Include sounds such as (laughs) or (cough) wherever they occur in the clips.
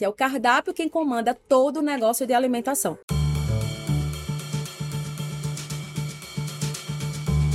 É o cardápio quem comanda todo o negócio de alimentação.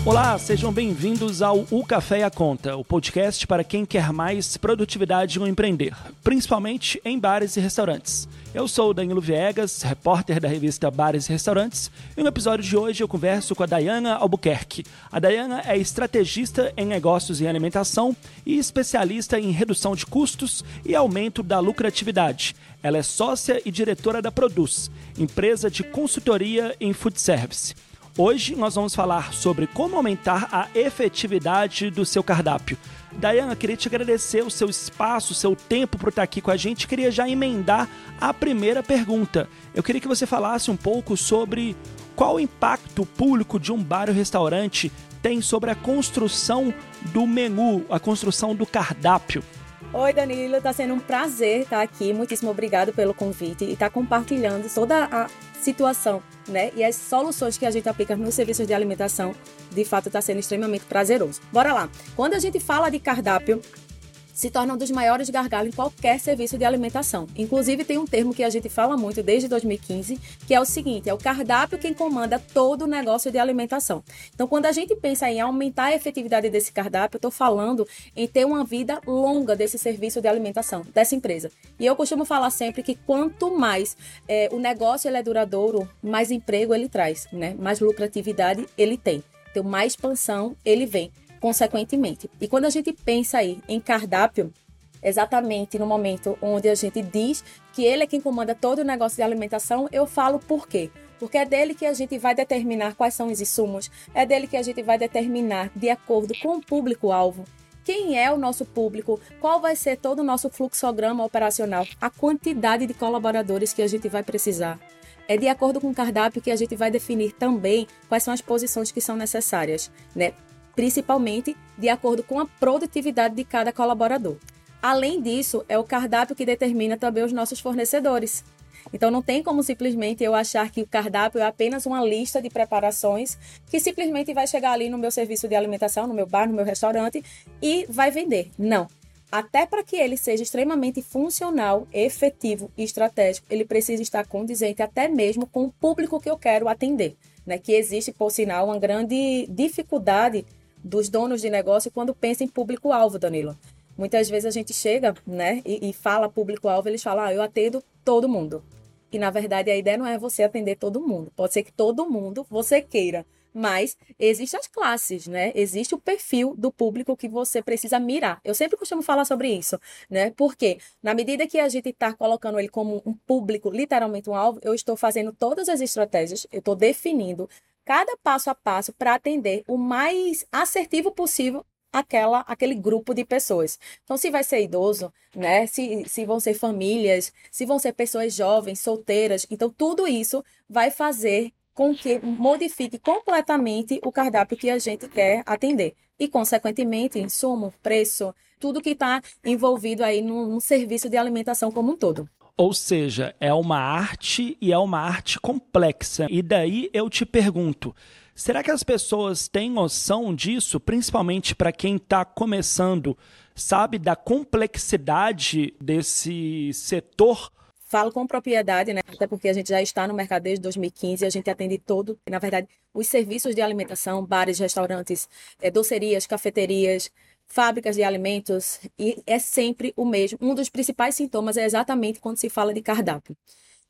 Olá, sejam bem-vindos ao O Café e a Conta, o podcast para quem quer mais produtividade no empreender, principalmente em bares e restaurantes. Eu sou o Danilo Viegas, repórter da revista Bares e Restaurantes, e no episódio de hoje eu converso com a Dayana Albuquerque. A Dayana é estrategista em negócios e alimentação e especialista em redução de custos e aumento da lucratividade. Ela é sócia e diretora da Produz, empresa de consultoria em food service. Hoje nós vamos falar sobre como aumentar a efetividade do seu cardápio. Dayana, queria te agradecer o seu espaço, o seu tempo por estar aqui com a gente. Queria já emendar a primeira pergunta. Eu queria que você falasse um pouco sobre qual o impacto público de um bar ou restaurante tem sobre a construção do menu, a construção do cardápio. Oi, Danilo, está sendo um prazer estar aqui. Muitíssimo obrigado pelo convite e estar compartilhando toda a situação, né? E as soluções que a gente aplica nos serviços de alimentação, de fato, está sendo extremamente prazeroso. Bora lá. Quando a gente fala de cardápio, se torna um dos maiores gargalos em qualquer serviço de alimentação. Inclusive, tem um termo que a gente fala muito desde 2015, que é o seguinte: é o cardápio quem comanda todo o negócio de alimentação. Então, quando a gente pensa em aumentar a efetividade desse cardápio, eu estou falando em ter uma vida longa desse serviço de alimentação, dessa empresa. E eu costumo falar sempre que quanto mais é, o negócio ele é duradouro, mais emprego ele traz, né? mais lucratividade ele tem. Então, mais expansão ele vem consequentemente. E quando a gente pensa aí em cardápio, exatamente no momento onde a gente diz que ele é quem comanda todo o negócio de alimentação, eu falo por quê? Porque é dele que a gente vai determinar quais são os insumos, é dele que a gente vai determinar, de acordo com o público-alvo, quem é o nosso público, qual vai ser todo o nosso fluxograma operacional, a quantidade de colaboradores que a gente vai precisar. É de acordo com o cardápio que a gente vai definir também quais são as posições que são necessárias, né? Principalmente de acordo com a produtividade de cada colaborador. Além disso, é o cardápio que determina também os nossos fornecedores. Então não tem como simplesmente eu achar que o cardápio é apenas uma lista de preparações que simplesmente vai chegar ali no meu serviço de alimentação, no meu bar, no meu restaurante e vai vender. Não. Até para que ele seja extremamente funcional, efetivo e estratégico, ele precisa estar condizente até mesmo com o público que eu quero atender. Né? Que existe, por sinal, uma grande dificuldade dos donos de negócio quando pensa em público-alvo, Danilo. Muitas vezes a gente chega, né, e, e fala público-alvo, eles falam, ah, eu atendo todo mundo. E na verdade a ideia não é você atender todo mundo. Pode ser que todo mundo você queira, mas existem as classes, né? Existe o perfil do público que você precisa mirar. Eu sempre costumo falar sobre isso, né? Porque na medida que a gente está colocando ele como um público, literalmente um alvo, eu estou fazendo todas as estratégias, eu estou definindo cada passo a passo para atender o mais assertivo possível aquela aquele grupo de pessoas. Então, se vai ser idoso, né? Se, se vão ser famílias, se vão ser pessoas jovens, solteiras, então tudo isso vai fazer com que modifique completamente o cardápio que a gente quer atender. E, consequentemente, insumo, preço, tudo que está envolvido aí num, serviço de alimentação como um todo. Ou seja, é uma arte e é uma arte complexa. E daí eu te pergunto: será que as pessoas têm noção disso, principalmente para quem está começando, sabe da complexidade desse setor? Falo com propriedade, né? Até porque a gente já está no mercado desde 2015 e a gente atende todo, na verdade, os serviços de alimentação, bares, restaurantes, é, docerias, cafeterias, fábricas de alimentos e é sempre o mesmo. Um dos principais sintomas é exatamente quando se fala de cardápio.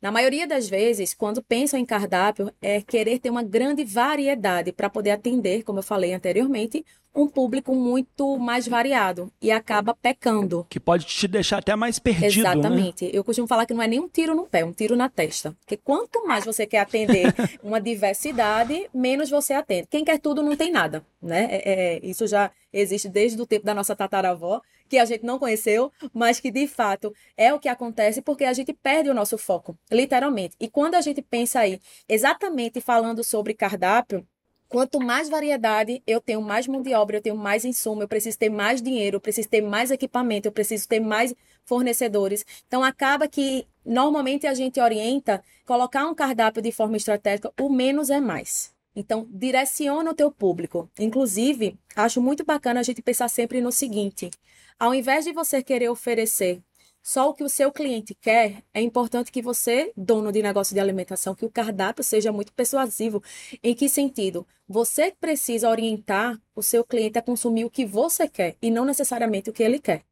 Na maioria das vezes, quando pensam em cardápio, é querer ter uma grande variedade para poder atender, como eu falei anteriormente, um público muito mais variado e acaba pecando. Que pode te deixar até mais perdido. Né? Exatamente. Né? Eu costumo falar que não é nem um tiro no pé, é um tiro na testa. Porque quanto mais você quer atender (laughs) uma diversidade, menos você atende. Quem quer tudo não tem nada, né? É, é, isso já existe desde o tempo da nossa tataravó, que a gente não conheceu, mas que de fato é o que acontece porque a gente perde o nosso foco, literalmente. E quando a gente pensa aí, exatamente falando sobre cardápio, Quanto mais variedade eu tenho, mais mão de obra, eu tenho mais insumo, eu preciso ter mais dinheiro, eu preciso ter mais equipamento, eu preciso ter mais fornecedores. Então acaba que normalmente a gente orienta colocar um cardápio de forma estratégica, o menos é mais. Então, direciona o teu público. Inclusive, acho muito bacana a gente pensar sempre no seguinte: ao invés de você querer oferecer só o que o seu cliente quer, é importante que você, dono de negócio de alimentação, que o cardápio seja muito persuasivo. Em que sentido? Você precisa orientar o seu cliente a consumir o que você quer e não necessariamente o que ele quer.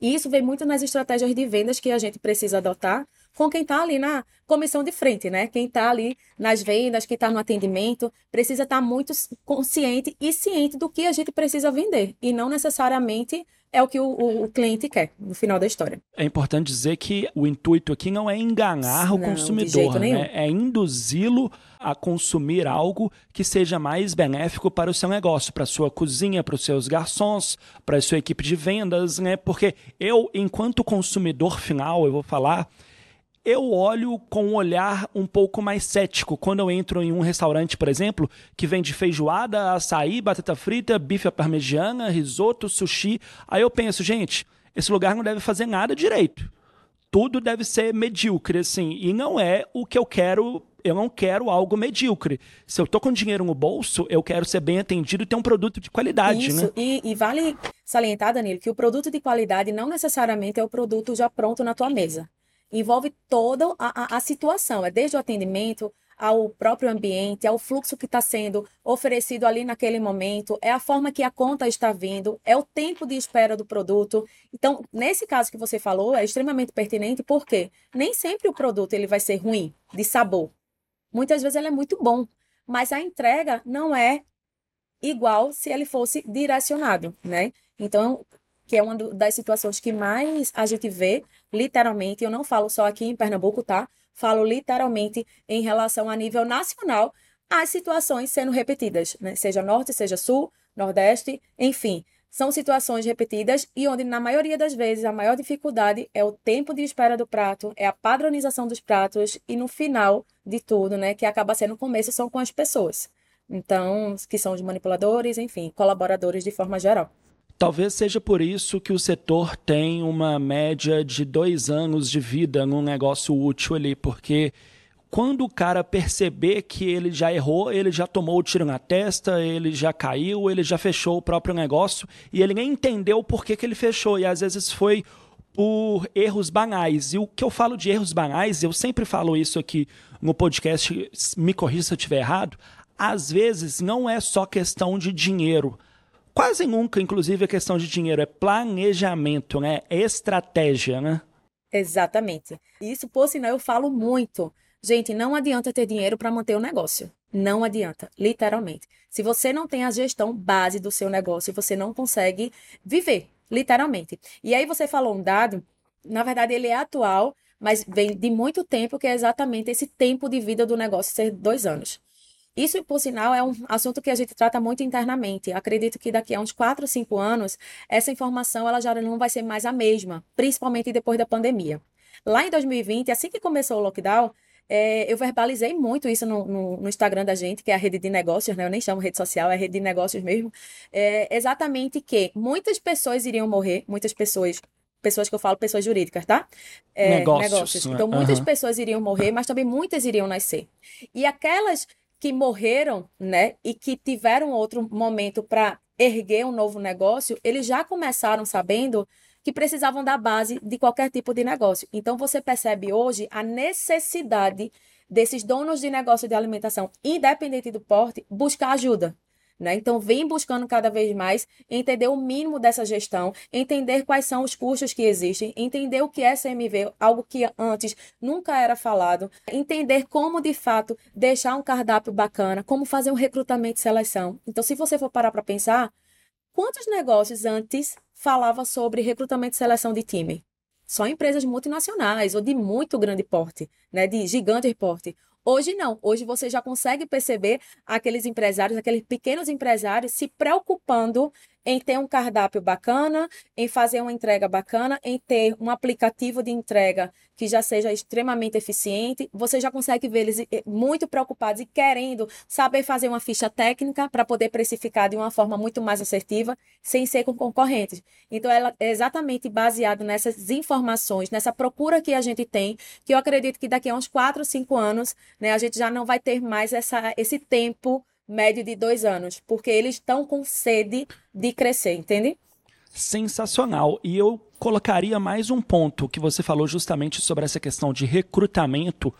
E isso vem muito nas estratégias de vendas que a gente precisa adotar com quem está ali na comissão de frente, né? Quem está ali nas vendas, quem está no atendimento, precisa estar tá muito consciente e ciente do que a gente precisa vender e não necessariamente é o que o, o, cliente quer no final da história. É importante dizer que o intuito aqui não é enganar não, o consumidor, né? é induzi-lo a consumir algo que seja mais benéfico para o seu negócio, para a sua cozinha, para os seus garçons, para a sua equipe de vendas, né? Porque eu, enquanto consumidor final, eu vou falar eu olho com um olhar um pouco mais cético quando eu entro em um restaurante, por exemplo, que vende feijoada, açaí, batata frita, bife à parmegiana, risoto, sushi. Aí eu penso, gente, esse lugar não deve fazer nada direito. Tudo deve ser medíocre, assim. E não é o que eu quero. Eu não quero algo medíocre. Se eu tô com dinheiro no bolso, eu quero ser bem atendido e ter um produto de qualidade, Isso. né? E, e vale salientar, Danilo, que o produto de qualidade não necessariamente é o produto já pronto na tua mesa envolve toda a, a, a situação, é desde o atendimento ao próprio ambiente, ao fluxo que está sendo oferecido ali naquele momento, é a forma que a conta está vindo, é o tempo de espera do produto. Então, nesse caso que você falou, é extremamente pertinente porque nem sempre o produto ele vai ser ruim de sabor. Muitas vezes ele é muito bom, mas a entrega não é igual se ele fosse direcionado, né? Então, que é uma das situações que mais a gente vê, literalmente, eu não falo só aqui em Pernambuco, tá? Falo literalmente em relação a nível nacional, as situações sendo repetidas, né? Seja norte, seja sul, nordeste, enfim. São situações repetidas e onde, na maioria das vezes, a maior dificuldade é o tempo de espera do prato, é a padronização dos pratos e, no final de tudo, né, que acaba sendo o começo, são com as pessoas. Então, que são os manipuladores, enfim, colaboradores de forma geral. Talvez seja por isso que o setor tem uma média de dois anos de vida num negócio útil ali, porque quando o cara perceber que ele já errou, ele já tomou o tiro na testa, ele já caiu, ele já fechou o próprio negócio e ele nem entendeu por que, que ele fechou. E às vezes foi por erros banais. E o que eu falo de erros banais, eu sempre falo isso aqui no podcast, me corrija se eu estiver errado, às vezes não é só questão de dinheiro quase nunca, inclusive, a questão de dinheiro, é planejamento, né? É estratégia, né? Exatamente. Isso, por sinal, eu falo muito. Gente, não adianta ter dinheiro para manter o negócio. Não adianta, literalmente. Se você não tem a gestão base do seu negócio, você não consegue viver, literalmente. E aí você falou um dado, na verdade ele é atual, mas vem de muito tempo, que é exatamente esse tempo de vida do negócio ser dois anos. Isso, por sinal, é um assunto que a gente trata muito internamente. Acredito que daqui a uns 4, 5 anos, essa informação ela já não vai ser mais a mesma, principalmente depois da pandemia. Lá em 2020, assim que começou o lockdown, é, eu verbalizei muito isso no, no, no, Instagram da gente, que é a rede de negócios, né? Eu nem chamo rede social, é rede de negócios mesmo. É, exatamente que muitas pessoas iriam morrer, muitas pessoas pessoas que eu falo, pessoas jurídicas, tá? É, negócios. negócios. Então, muitas uhum. pessoas iriam morrer, mas também muitas iriam nascer. E aquelas que morreram, né, e que tiveram outro momento para erguer um novo negócio, eles já começaram sabendo que precisavam da base de qualquer tipo de negócio. Então você percebe hoje a necessidade desses donos de negócio de alimentação, independente do porte, buscar ajuda. Né? Então, vem buscando cada vez mais entender o mínimo dessa gestão, entender quais são os custos que existem, entender o que é CMV, algo que antes nunca era falado, entender como de fato deixar um cardápio bacana, como fazer um recrutamento e seleção. Então, se você for parar para pensar, quantos negócios antes falava sobre recrutamento e seleção de time? Só empresas multinacionais ou de muito grande porte, né, de gigante porte. Hoje não. Hoje você já consegue perceber aqueles empresários, aqueles pequenos empresários se preocupando em ter um cardápio bacana, em fazer uma entrega bacana, em ter um aplicativo de entrega que já seja extremamente eficiente. Você já consegue ver eles eh, muito preocupados e querendo saber fazer uma ficha técnica para poder precificar de uma forma muito mais assertiva, sem ser com concorrentes. Então, ela é exatamente baseado nessas informações, nessa procura que a gente tem, que eu acredito que daqui a uns 4, 5 anos, né, a gente já não vai ter mais essa, esse tempo médio de dois anos, porque eles estão com sede de crescer, entende? Sensacional. E eu colocaria mais um ponto que você falou justamente sobre essa questão de recrutamento.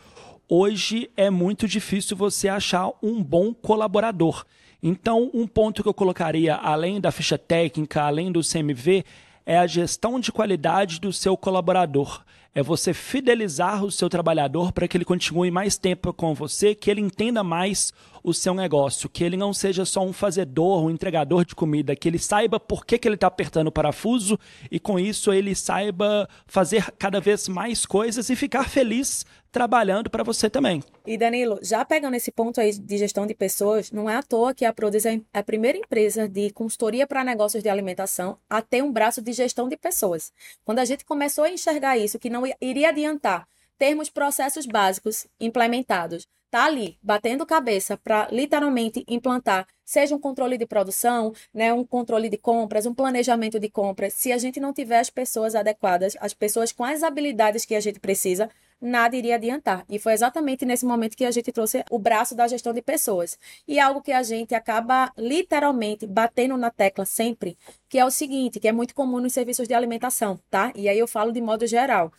Hoje é muito difícil você achar um bom colaborador. Então, um ponto que eu colocaria, além da ficha técnica, além do CMV, é a gestão de qualidade do seu colaborador. É você fidelizar o seu trabalhador para que ele continue mais tempo com você, que ele entenda mais o seu negócio, que ele não seja só um fazedor, um entregador de comida, que ele saiba por que, que ele está apertando o parafuso e com isso ele saiba fazer cada vez mais coisas e ficar feliz trabalhando para você também. E Danilo, já pegando esse ponto aí de gestão de pessoas, não é à toa que a Produz é a primeira empresa de consultoria para negócios de alimentação a ter um braço de gestão de pessoas. Quando a gente começou a enxergar isso, que não iria adiantar termos processos básicos implementados, tá ali batendo cabeça para literalmente implantar, seja um controle de produção, né, um controle de compras, um planejamento de compras. Se a gente não tiver as pessoas adequadas, as pessoas com as habilidades que a gente precisa, nada iria adiantar. E foi exatamente nesse momento que a gente trouxe o braço da gestão de pessoas. E algo que a gente acaba literalmente batendo na tecla sempre, que é o seguinte, que é muito comum nos serviços de alimentação, tá? E aí eu falo de modo geral.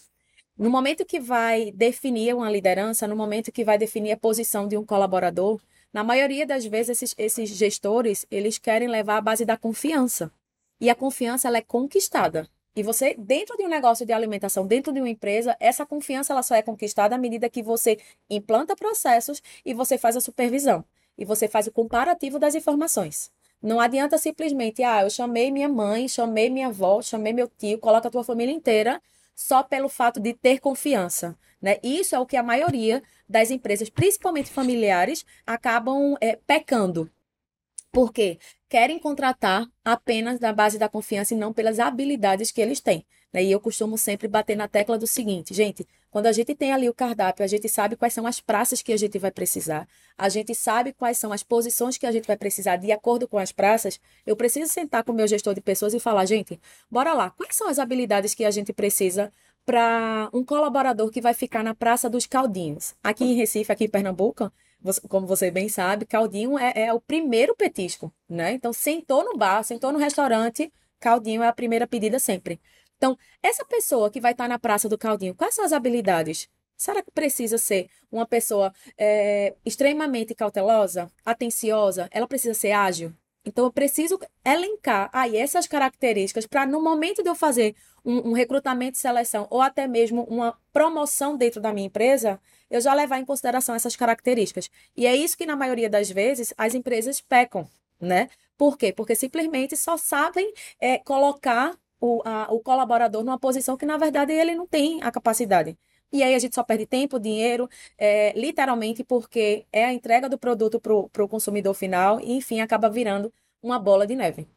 No momento que vai definir uma liderança, no momento que vai definir a posição de um colaborador, na maioria das vezes esses, esses gestores, eles querem levar a base da confiança. E a confiança ela é conquistada. E você, dentro de um negócio de alimentação, dentro de uma empresa, essa confiança ela só é conquistada à medida que você implanta processos e você faz a supervisão. E você faz o comparativo das informações. Não adianta simplesmente, ah, eu chamei minha mãe, chamei minha avó, chamei meu tio, coloca a tua família inteira só pelo fato de ter confiança. Né? Isso é o que a maioria das empresas, principalmente familiares, acabam é, pecando. Por quê? Querem contratar apenas na base da confiança e não pelas habilidades que eles têm. Né? E eu costumo sempre bater na tecla do seguinte, gente, quando a gente tem ali o cardápio, a gente sabe quais são as praças que a gente vai precisar, a gente sabe quais são as posições que a gente vai precisar de acordo com as praças. Eu preciso sentar com o meu gestor de pessoas e falar, gente, bora lá, quais são as habilidades que a gente precisa para um colaborador que vai ficar na Praça dos Caldinhos? Aqui em Recife, aqui em Pernambuco, como você bem sabe, caldinho é, é, o primeiro petisco, né? Então, sentou no bar, sentou no restaurante, caldinho é a primeira pedida sempre. Então, essa pessoa que vai estar na praça do caldinho, quais são as habilidades? Será que precisa ser uma pessoa é, extremamente cautelosa, atenciosa? Ela precisa ser ágil? Então, eu preciso elencar aí essas características para, no momento de eu fazer um, um, recrutamento e seleção, ou até mesmo uma promoção dentro da minha empresa, eu já levar em consideração essas características. E é isso que, na maioria das vezes, as empresas pecam, né? Por quê? Porque simplesmente só sabem é, colocar o, a, o colaborador numa posição que, na verdade, ele não tem a capacidade. E aí a gente só perde tempo, dinheiro, é, literalmente porque é a entrega do produto para o consumidor final e, enfim, acaba virando uma bola de neve.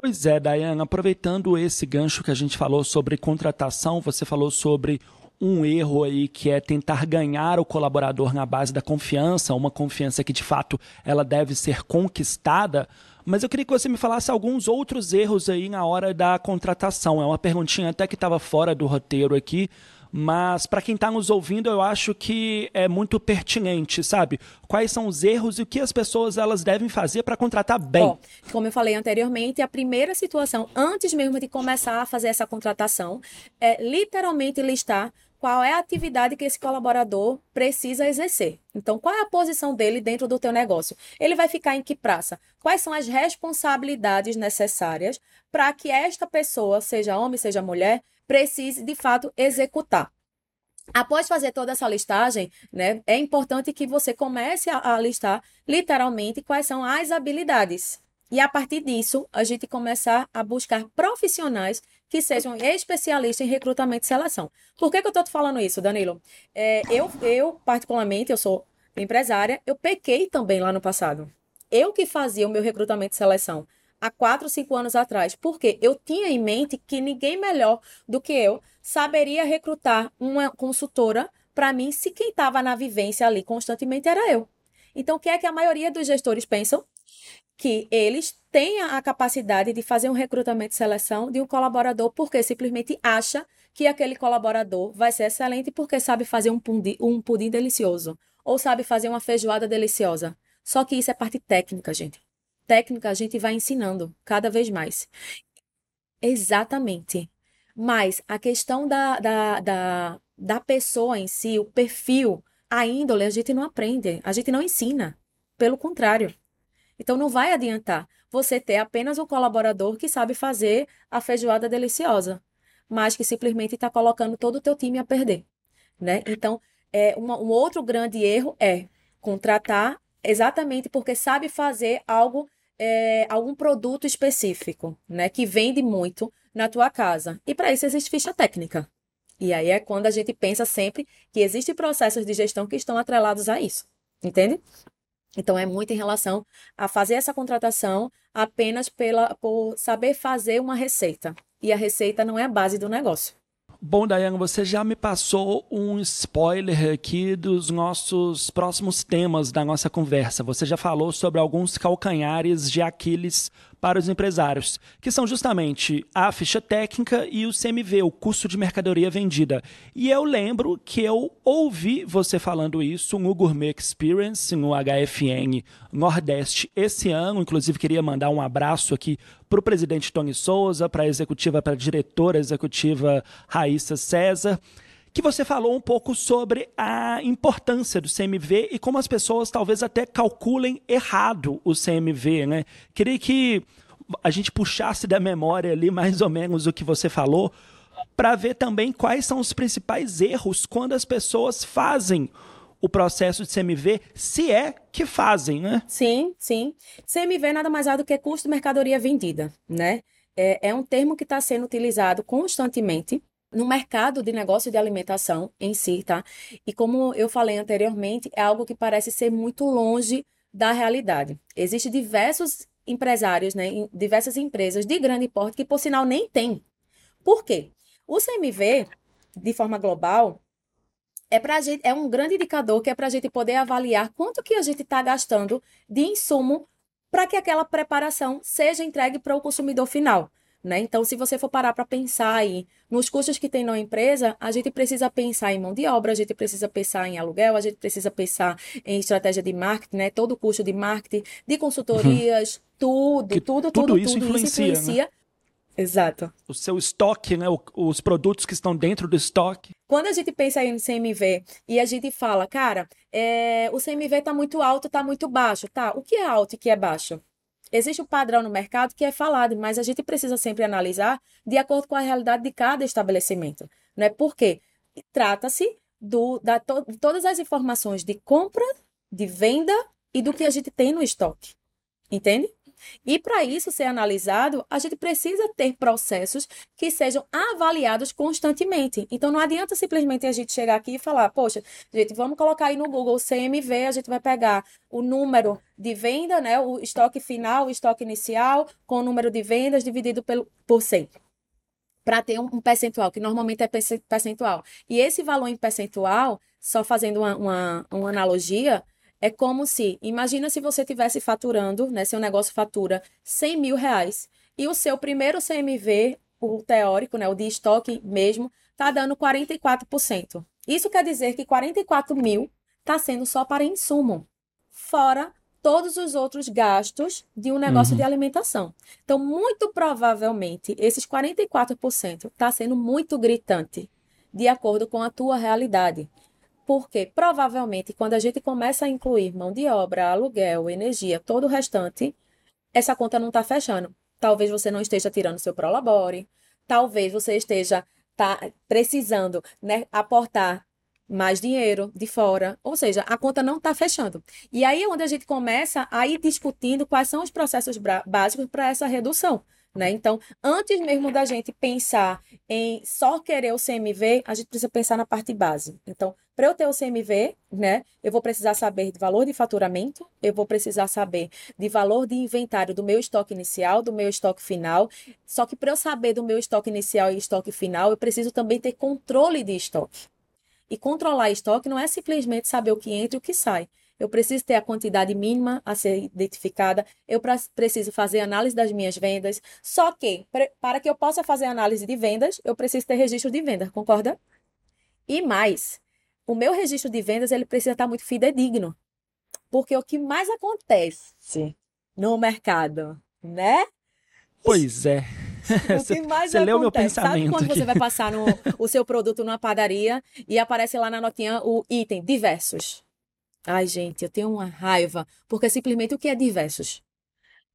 Pois é, Dayana, aproveitando esse gancho que a gente falou sobre contratação, você falou sobre um erro aí que é tentar ganhar o colaborador na base da confiança, uma confiança que de fato ela deve ser conquistada. Mas eu queria que você me falasse alguns outros erros aí na hora da contratação. É uma perguntinha até que estava fora do roteiro aqui, mas para quem está nos ouvindo, eu acho que é muito pertinente, sabe? Quais são os erros e o que as pessoas elas devem fazer para contratar bem? Bom, como eu falei anteriormente, a primeira situação, antes mesmo de começar a fazer essa contratação, é literalmente listar qual é a atividade que esse colaborador precisa exercer. Então, qual é a posição dele dentro do teu negócio? Ele vai ficar em que praça? Quais são as responsabilidades necessárias para que esta pessoa, seja homem, seja mulher, precise de fato executar. Após fazer toda essa listagem, né, é importante que você comece a, a listar literalmente quais são as habilidades. E a partir disso, a gente começar a buscar profissionais que sejam especialistas em recrutamento e seleção. Por que, que eu estou te falando isso, Danilo? É, eu, eu, particularmente, eu sou empresária, eu pequei também lá no passado. Eu que fazia o meu recrutamento e seleção há quatro, cinco anos atrás, porque eu tinha em mente que ninguém melhor do que eu saberia recrutar uma consultora para mim se quem estava na vivência ali constantemente era eu. Então, o que é que a maioria dos gestores pensam? Que eles têm a capacidade de fazer um recrutamento e seleção de um colaborador porque simplesmente acha que aquele colaborador vai ser excelente porque sabe fazer um pudim, um pudim delicioso ou sabe fazer uma feijoada deliciosa. Só que isso é parte técnica, gente técnica a gente vai ensinando cada vez mais. Exatamente. Mas a questão da, da, da, da pessoa em si, o perfil, a índole, a gente não aprende, a gente não ensina. Pelo contrário. Então não vai adiantar você ter apenas um colaborador que sabe fazer a feijoada deliciosa, mas que simplesmente está colocando todo o teu time a perder, né? Então, é, uma, um outro grande erro é contratar exatamente porque sabe fazer algo, é, algum produto específico, né? Que vende muito na tua casa. E para isso existe ficha técnica. E aí é quando a gente pensa sempre que existem processos de gestão que estão atrelados a isso. Entende? Então, é muito em relação a fazer essa contratação apenas pela, por saber fazer uma receita. E a receita não é a base do negócio. Bom, Dayane, você já me passou um spoiler aqui dos nossos próximos temas da nossa conversa. Você já falou sobre alguns calcanhares de Aquiles para os empresários, que são justamente a ficha técnica e o CMV, o custo de mercadoria vendida. E eu lembro que eu ouvi você falando isso no Gourmet Experience, no HFN Nordeste esse ano. Inclusive, queria mandar um abraço aqui para o presidente Tony Souza, para a executiva, para a diretora executiva Raíssa César que você falou um pouco sobre a importância do CMV e como as pessoas talvez até calculem errado o CMV, né? Queria que a gente puxasse da memória ali mais ou menos o que você falou para ver também quais são os principais erros quando as pessoas fazem o processo de CMV, se é que fazem, né? Sim, sim. CMV nada mais é do que custo de mercadoria vendida, né? É, é um termo que está sendo utilizado constantemente no mercado de negócio de alimentação em si, tá? E como eu falei anteriormente, é algo que parece ser muito longe da realidade. Existem diversos empresários, né, diversas empresas de grande porte que, por sinal, nem tem. Por quê? O CMV, de forma global, é, pra gente, é um grande indicador que é para a gente poder avaliar quanto que a gente está gastando de insumo para que aquela preparação seja entregue para o consumidor final. Né? Então, se você for parar para pensar aí nos custos que tem na empresa, a gente precisa pensar em mão de obra, a gente precisa pensar em aluguel, a gente precisa pensar em estratégia de marketing, né? Todo o custo de marketing, de consultorias, uhum. tudo, que tudo, tudo, tudo, isso tudo influencia, isso influencia. Né? Exato. O seu estoque, né? os produtos que estão dentro do estoque. Quando a gente pensa no CMV e a gente fala, cara, é, o CMV está muito alto, está muito baixo, tá? O que é alto e o que é baixo? Existe um padrão no mercado que é falado, mas a gente precisa sempre analisar de acordo com a realidade de cada estabelecimento. Né? Por quê? Trata-se do, da, to, de todas as informações de compra, de venda e do que a gente tem no estoque. Entende? E para isso ser analisado, a gente precisa ter processos que sejam avaliados constantemente. Então não adianta simplesmente a gente chegar aqui e falar, poxa, gente, vamos colocar aí no Google CMV, a gente vai pegar o número de venda, né, o estoque final, o estoque inicial, com o número de vendas dividido pelo, por 100 para ter um, percentual, que normalmente é percentual. E esse valor em percentual, só fazendo uma, uma, uma analogia, é como se, imagina se você tivesse faturando, né? Seu negócio fatura 100 mil reais e o seu primeiro CMV, o teórico, né? O de estoque mesmo, tá dando 44%. Isso quer dizer que 44 mil está sendo só para insumo, fora todos os outros gastos de um negócio uhum. de alimentação. Então, muito provavelmente, esses 44% está sendo muito gritante, de acordo com a tua realidade. Porque provavelmente quando a gente começa a incluir mão de obra, aluguel, energia, todo o restante, essa conta não está fechando. Talvez você não esteja tirando seu prolabore, talvez você esteja tá, precisando né, aportar mais dinheiro de fora, ou seja, a conta não está fechando. E aí é onde a gente começa a ir discutindo quais são os processos básicos para essa redução. Né? Então, antes mesmo da gente pensar em só querer o CMV, a gente precisa pensar na parte base. Então, para eu ter o CMV, né, eu vou precisar saber de valor de faturamento, eu vou precisar saber de valor de inventário do meu estoque inicial, do meu estoque final. Só que para eu saber do meu estoque inicial e estoque final, eu preciso também ter controle de estoque. E controlar estoque não é simplesmente saber o que entra e o que sai eu preciso ter a quantidade mínima a ser identificada, eu preciso fazer análise das minhas vendas. Só que, para que eu possa fazer análise de vendas, eu preciso ter registro de venda, concorda? E mais, o meu registro de vendas ele precisa estar muito fidedigno. Porque o que mais acontece no mercado, né? Pois é. o que (laughs) mais você leu meu pensamento. Sabe quando aqui. você vai passar no, o seu produto numa padaria e aparece lá na notinha o item diversos? Ai, gente, eu tenho uma raiva, porque simplesmente o que é diversos?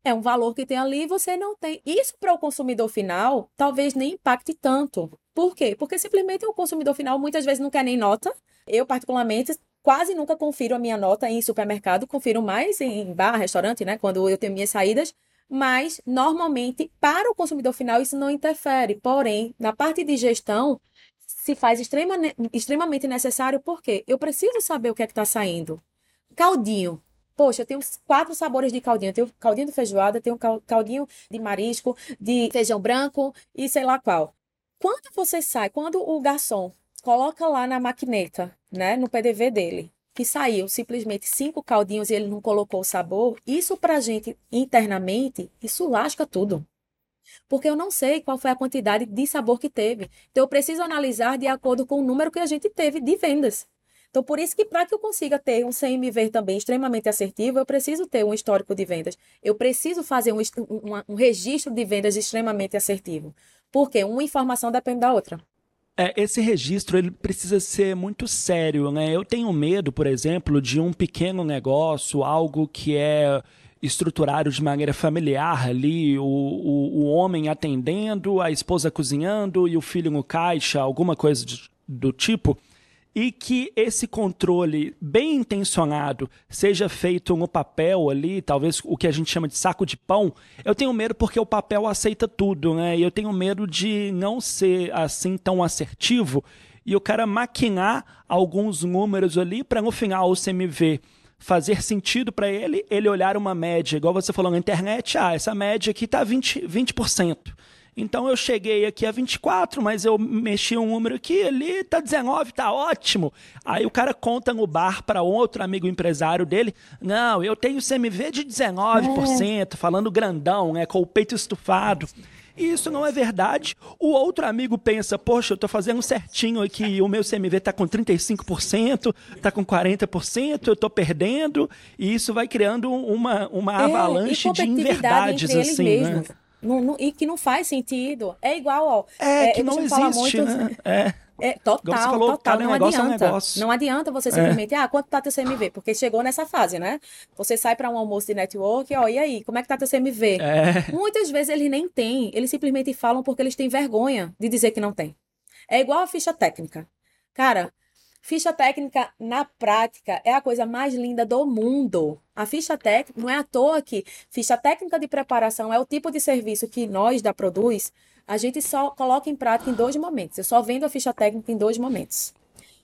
É um valor que tem ali e você não tem. Isso para o consumidor final talvez nem impacte tanto. Por quê? Porque simplesmente o consumidor final muitas vezes não quer nem nota. Eu, particularmente, quase nunca confiro a minha nota em supermercado, confiro mais em bar, restaurante, né? Quando eu tenho minhas saídas. Mas, normalmente, para o consumidor final, isso não interfere. Porém, na parte de gestão, se faz extrema, extremamente necessário, porque eu preciso saber o que é que está saindo. Caldinho. Poxa, eu tenho quatro sabores de caldinho. Eu tenho caldinho de feijoada, tenho caldinho de marisco, de feijão branco e sei lá qual. Quando você sai, quando o garçom coloca lá na maquineta, né, no PDV dele, que saiu simplesmente cinco caldinhos e ele não colocou o sabor, isso pra gente internamente, isso lasca tudo. Porque eu não sei qual foi a quantidade de sabor que teve. Então eu preciso analisar de acordo com o número que a gente teve de vendas. Então, por isso que para que eu consiga ter um CMV também extremamente assertivo, eu preciso ter um histórico de vendas. Eu preciso fazer um, um, um registro de vendas extremamente assertivo. Porque uma informação depende da outra. É, esse registro ele precisa ser muito sério, né? Eu tenho medo, por exemplo, de um pequeno negócio, algo que é estruturado de maneira familiar ali, o, o, o homem atendendo, a esposa cozinhando e o filho no caixa, alguma coisa de, do tipo e que esse controle bem intencionado seja feito no papel ali, talvez o que a gente chama de saco de pão, eu tenho medo porque o papel aceita tudo, né? E eu tenho medo de não ser assim tão assertivo e o cara maquinar alguns números ali para no final o CMV fazer sentido para ele, ele olhar uma média, igual você falou na internet, ah, essa média aqui está 20%. 20%. Então eu cheguei aqui a 24, mas eu mexi um número aqui, ali tá 19, tá ótimo. Aí o cara conta no bar para outro amigo empresário dele: Não, eu tenho CMV de 19%, é. falando grandão, né, com o peito estufado. E isso não é verdade. O outro amigo pensa, poxa, eu estou fazendo certinho aqui, o meu CMV está com 35%, está com 40%, eu estou perdendo, e isso vai criando uma, uma é, avalanche de inverdades assim, né? Não, não, e que não faz sentido. É igual, ó. É, é que não existe, muito, né? É. É, total, falou, total, não adianta. É um não adianta você é. simplesmente, é. ah, quanto tá teu CMV? Porque chegou nessa fase, né? Você sai para um almoço de network, ó, e aí, como é que tá teu CMV? É. Muitas vezes eles nem têm, eles simplesmente falam porque eles têm vergonha de dizer que não tem. É igual a ficha técnica. Cara, Ficha técnica na prática é a coisa mais linda do mundo. A ficha técnica, não é à toa que ficha técnica de preparação é o tipo de serviço que nós da Produz, a gente só coloca em prática em dois momentos. Eu só vendo a ficha técnica em dois momentos.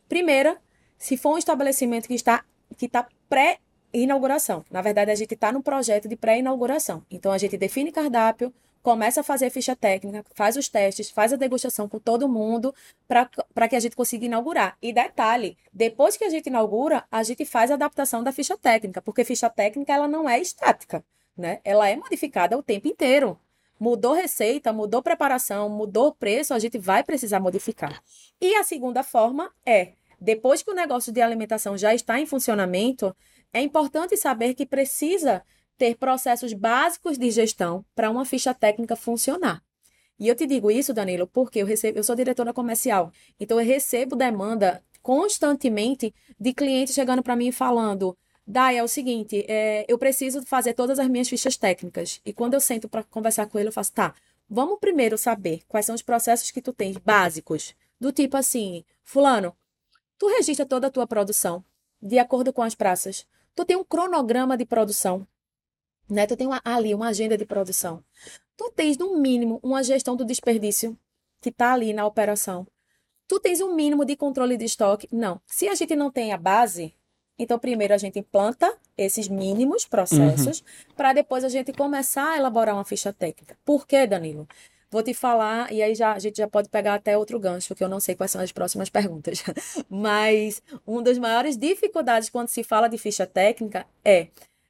Primeira, se for um estabelecimento que está que está pré inauguração. Na verdade, a gente está no projeto de pré-inauguração. Então, a gente define cardápio, começa a fazer ficha técnica, faz os testes, faz a degustação com todo mundo para que a gente consiga inaugurar. E detalhe, depois que a gente inaugura, a gente faz a adaptação da ficha técnica, porque ficha técnica ela não é estática, né? Ela é modificada o tempo inteiro. Mudou receita, mudou preparação, mudou preço, a gente vai precisar modificar. E a segunda forma é, depois que o negócio de alimentação já está em funcionamento, é importante saber que precisa ter processos básicos de gestão para uma ficha técnica funcionar. E eu te digo isso, Danilo, porque eu, recebo, eu sou diretora comercial, então eu recebo demanda constantemente de clientes chegando para mim falando: Dai, é o seguinte, é, eu preciso fazer todas as minhas fichas técnicas. E quando eu sento para conversar com ele, eu faço: tá, vamos primeiro saber quais são os processos que tu tens básicos. Do tipo assim, Fulano, tu registra toda a tua produção de acordo com as praças. Tu tem um cronograma de produção né? Tu tem uma, ali uma agenda de produção. Tu tens, no mínimo, uma gestão do desperdício que está ali na operação. Tu tens um mínimo de controle de estoque? Não. Se a gente não tem a base, então primeiro a gente implanta esses mínimos processos uhum. para depois a gente começar a elaborar uma ficha técnica. Por quê, Danilo? Vou te falar, e aí já, a gente já pode pegar até outro gancho, que eu não sei quais são as próximas perguntas. (laughs) Mas uma das maiores dificuldades quando se fala de ficha técnica é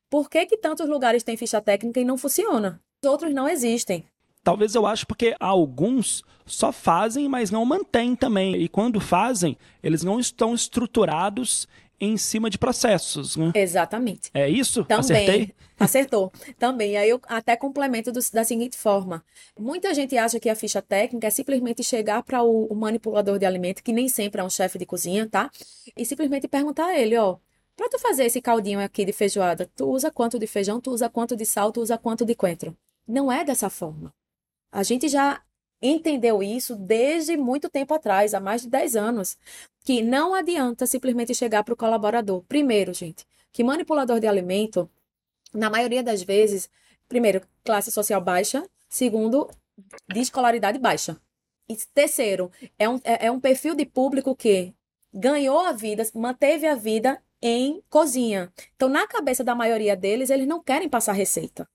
por que, que tantos lugares têm ficha técnica e não funciona? Os outros não existem. Talvez eu acho porque alguns só fazem, mas não mantêm também. E quando fazem, eles não estão estruturados em cima de processos, né? Exatamente. É isso? Também. Acertei? (laughs) Acertou. Também. Aí eu até complemento do, da seguinte forma: muita gente acha que a ficha técnica é simplesmente chegar para o, o, manipulador de alimento, que nem sempre é um chefe de cozinha, tá? E simplesmente perguntar a ele, ó. Para tu fazer esse caldinho aqui de feijoada, tu usa quanto de feijão, tu usa quanto de sal, tu usa quanto de coentro. Não é dessa forma. A gente já entendeu isso desde muito tempo atrás, há mais de 10 anos, que não adianta simplesmente chegar para o colaborador. Primeiro, gente, que manipulador de alimento, na maioria das vezes, primeiro, classe social baixa, segundo, de escolaridade baixa. E terceiro, é um, é, é um perfil de público que ganhou a vida, manteve a vida em cozinha. Então, na cabeça da maioria deles, eles não querem passar receita.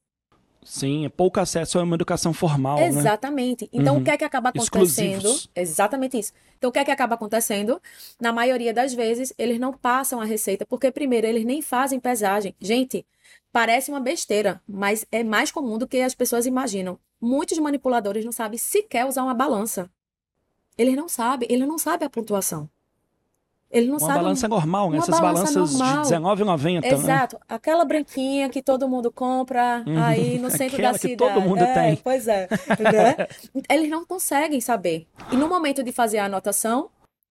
Sim, é pouco acesso a uma educação formal, né? Exatamente. Né? Então, uhum. o que é que acaba acontecendo? Exatamente isso. Então, o que é que acaba acontecendo? Na maioria das vezes, eles não passam a receita, porque, primeiro, eles nem fazem pesagem. Gente, parece uma besteira, mas é mais comum do que as pessoas imaginam. Muitos manipuladores não sabem sequer usar uma balança. Eles não sabem, eles não sabem a pontuação. Ele não uma sabe. balança normal, né? Essas balança balanças normal. de R$19,90. Né? Exato. Né? Aquela branquinha que todo mundo compra uhum. aí no centro Aquela da cidade. Que todo mundo é, tem. Pois é. né? (laughs) Eles não conseguem saber. E no momento de fazer a anotação,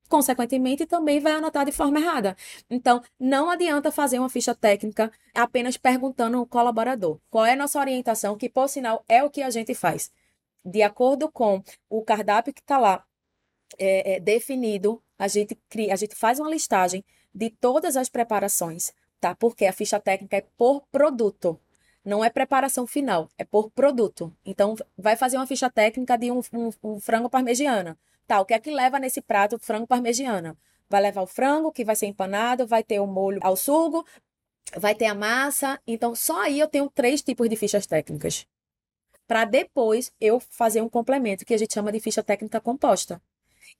consequentemente, também vai anotar de forma errada. Então, não adianta fazer uma ficha técnica apenas perguntando ao colaborador qual é a nossa orientação, que, por sinal, é o que a gente faz. De acordo com o cardápio que está lá é, é, definido, a gente cria, a gente faz uma listagem de todas as preparações, tá? Porque a ficha técnica é por produto. Não é preparação final, é por produto. Então, vai fazer uma ficha técnica de um, um, um frango parmegiana. Tá, o que é que leva nesse prato frango parmegiana? Vai levar o frango, que vai ser empanado, vai ter o molho ao sugo, vai ter a massa. Então, só aí eu tenho três tipos de fichas técnicas. Para depois eu fazer um complemento, que a gente chama de ficha técnica composta.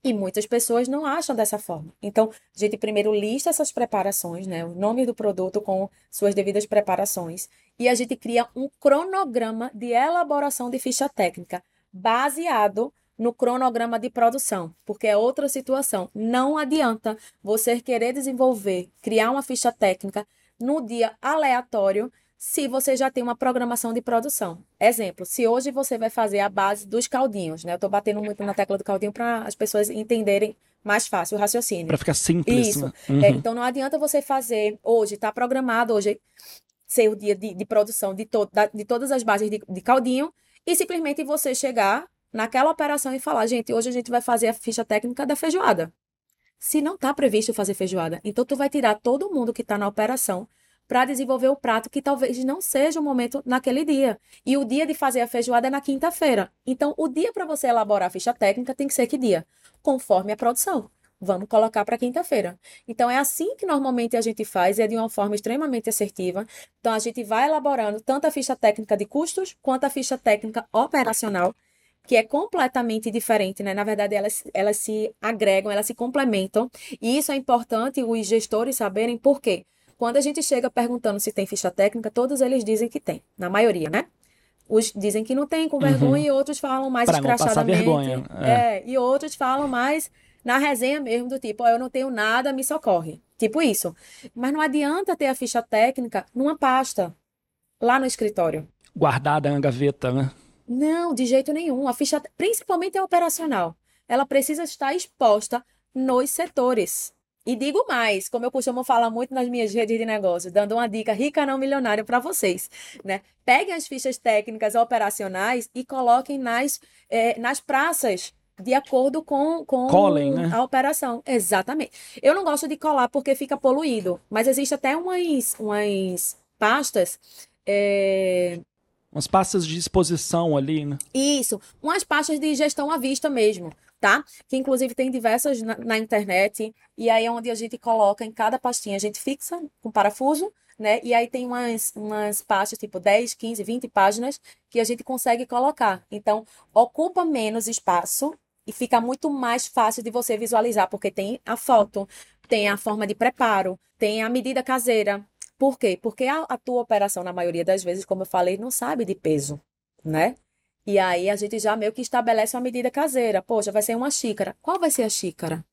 E muitas pessoas não acham dessa forma. Então, a gente primeiro lista essas preparações, né? O nome do produto com suas devidas preparações. E a gente cria um cronograma de elaboração de ficha técnica, baseado no cronograma de produção, porque é outra situação. Não adianta você querer desenvolver, criar uma ficha técnica no dia aleatório se você já tem uma programação de produção. Exemplo, se hoje você vai fazer a base dos caldinhos, né? Eu estou batendo muito na tecla do caldinho para as pessoas entenderem mais fácil o raciocínio. Para ficar simples. Isso. Né? Uhum. É, então não adianta você fazer hoje, está programado hoje ser o dia de, de produção de, to, da, de todas as bases de, de caldinho e simplesmente você chegar naquela operação e falar, gente, hoje a gente vai fazer a ficha técnica da feijoada. Se não está previsto fazer feijoada, então tu vai tirar todo mundo que está na operação para desenvolver o prato que talvez não seja o momento naquele dia. E o dia de fazer a feijoada é na quinta-feira. Então, o dia para você elaborar a ficha técnica tem que ser que dia? Conforme a produção. Vamos colocar para quinta-feira. Então, é assim que normalmente a gente faz, é de uma forma extremamente assertiva. Então, a gente vai elaborando tanto a ficha técnica de custos quanto a ficha técnica operacional, que é completamente diferente, né? Na verdade, elas, elas se agregam, elas se complementam. E isso é importante os gestores saberem por quê? Quando a gente chega perguntando se tem ficha técnica, todos eles dizem que tem, na maioria, né? Os dizem que não tem, com vergonha, uhum. e outros falam mais pra escrachadamente. vergonha. É. é. e outros falam mais na resenha mesmo, do tipo, oh, eu não tenho nada, me socorre. Tipo isso. Mas não adianta ter a ficha técnica numa pasta, lá no escritório. Guardada na gaveta, né? Não, de jeito nenhum. A ficha, principalmente a operacional, ela precisa estar exposta nos setores. E digo mais, como eu costumo falar muito nas minhas redes de negócio, dando uma dica rica não milionária para vocês, né? Peguem as fichas técnicas operacionais e coloquem nas, é, nas praças de acordo com, com Colem, né? a operação. Exatamente. Eu não gosto de colar porque fica poluído, mas existe até umas, umas pastas. É... Umas pastas de exposição ali, né? Isso, umas pastas de gestão à vista mesmo tá? Que inclusive tem diversas na, na, internet, e aí é onde a gente coloca em cada pastinha, a gente fixa com parafuso, né? E aí tem umas, umas pastas, tipo 10, 15, 20 páginas, que a gente consegue colocar. Então, ocupa menos espaço e fica muito mais fácil de você visualizar, porque tem a foto, tem a forma de preparo, tem a medida caseira. Por quê? Porque a, a tua operação, na maioria das vezes, como eu falei, não sabe de peso, né? E aí a gente já meio que estabelece uma medida caseira. Poxa, vai ser uma xícara. Qual vai ser a xícara?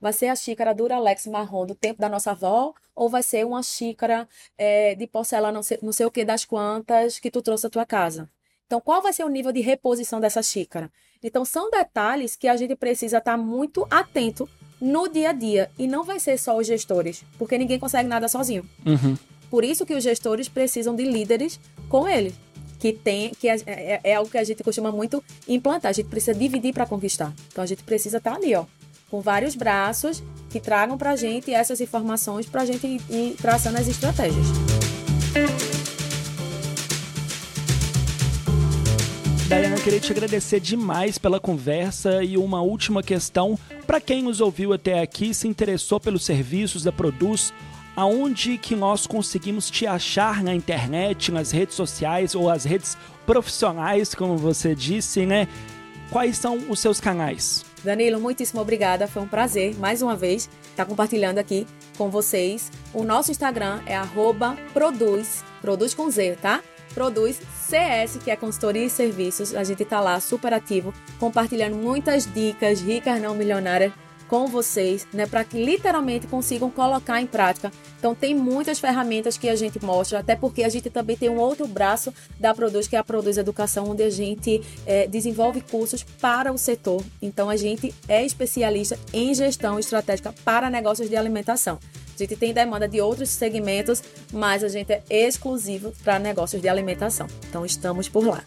Vai ser a xícara Duralex marrom do tempo da nossa avó ou vai ser uma xícara é, de porcelana não sei, não sei o que das quantas que tu trouxe da tua casa? Então, qual vai ser o nível de reposição dessa xícara? Então, são detalhes que a gente precisa estar muito atento no dia a dia. E não vai ser só os gestores, porque ninguém consegue nada sozinho. Uhum. Por isso que os gestores precisam de líderes com eles. Que, tem, que é, é, é algo que a gente costuma muito implantar. A gente precisa dividir para conquistar. Então, a gente precisa estar ali, ó, com vários braços que tragam para a gente essas informações para a gente ir traçando as estratégias. Dayana, queria te agradecer demais pela conversa e uma última questão. Para quem nos ouviu até aqui, se interessou pelos serviços da Produz, aonde que nós conseguimos te achar na internet, nas redes sociais ou as redes profissionais, como você disse, né? Quais são os seus canais? Danilo, muitíssimo obrigada. Foi um prazer, mais uma vez, estar compartilhando aqui com vocês. O nosso Instagram é produz, produz com Z, tá? produz CS, que é consultoria e serviços. A gente está lá super ativo, compartilhando muitas dicas ricas não milionárias com vocês, né, para que literalmente consigam colocar em prática. Então tem muitas ferramentas que a gente mostra, até porque a gente também tem um outro braço da Produz, que é a Produz Educação, onde a gente é, desenvolve cursos para o setor. Então a gente é especialista em gestão estratégica para negócios de alimentação. A gente tem demanda de outros segmentos, mas a gente é exclusivo para negócios de alimentação. Então estamos por lá.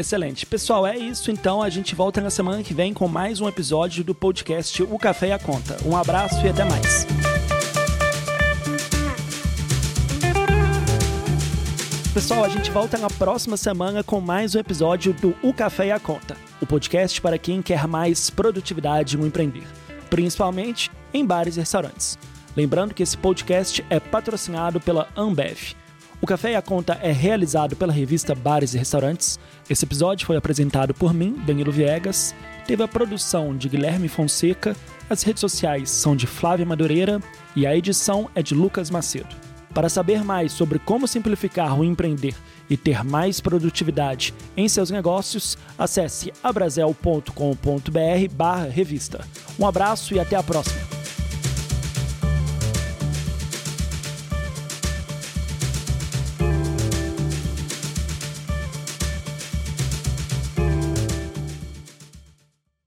Excelente. Pessoal, é isso então. A gente volta na semana que vem com mais um episódio do podcast O Café e a Conta. Um abraço e até mais. Pessoal, a gente volta na próxima semana com mais um episódio do O Café e a Conta, o podcast para quem quer mais produtividade no empreender, principalmente em bares e restaurantes. Lembrando que esse podcast é patrocinado pela Ambev. O Café e a Conta é realizado pela revista Bares e Restaurantes. Esse episódio foi apresentado por mim, Danilo Viegas. Teve a produção de Guilherme Fonseca, as redes sociais são de Flávia Madureira e a edição é de Lucas Macedo. Para saber mais sobre como simplificar o empreender e ter mais produtividade em seus negócios, acesse abrazel.com.br/revista. Um abraço e até a próxima.